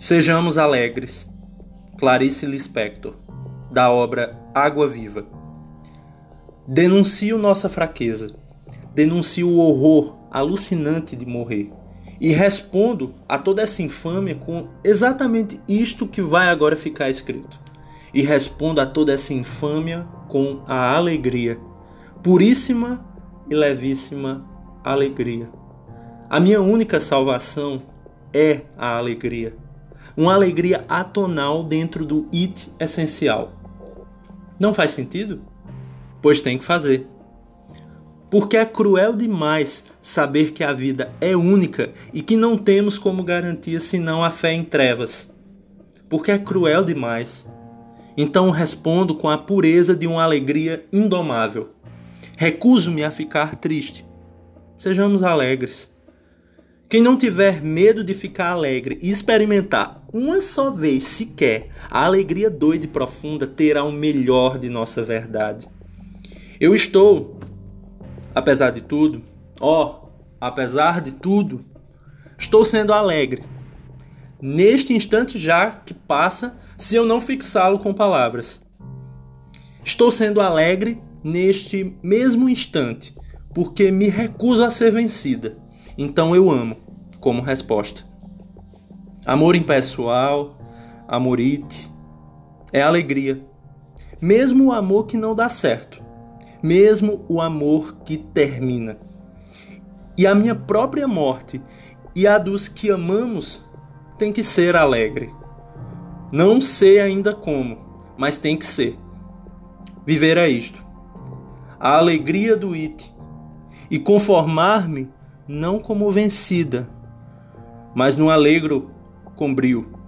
Sejamos alegres. Clarice Lispector, da obra Água Viva. Denuncio nossa fraqueza. Denuncio o horror alucinante de morrer. E respondo a toda essa infâmia com exatamente isto que vai agora ficar escrito. E respondo a toda essa infâmia com a alegria, puríssima e levíssima alegria. A minha única salvação é a alegria uma alegria atonal dentro do it essencial. Não faz sentido? Pois tem que fazer. Porque é cruel demais saber que a vida é única e que não temos como garantia senão a fé em trevas. Porque é cruel demais. Então respondo com a pureza de uma alegria indomável. Recuso-me a ficar triste. Sejamos alegres. Quem não tiver medo de ficar alegre e experimentar uma só vez sequer a alegria doida e profunda terá o melhor de nossa verdade. Eu estou, apesar de tudo, ó, apesar de tudo, estou sendo alegre. Neste instante já que passa, se eu não fixá-lo com palavras. Estou sendo alegre neste mesmo instante, porque me recuso a ser vencida então eu amo, como resposta. Amor impessoal, amorite, é alegria. Mesmo o amor que não dá certo, mesmo o amor que termina. E a minha própria morte e a dos que amamos tem que ser alegre. Não sei ainda como, mas tem que ser. Viver é isto. A alegria do it e conformar-me não como vencida, mas no alegro com brio.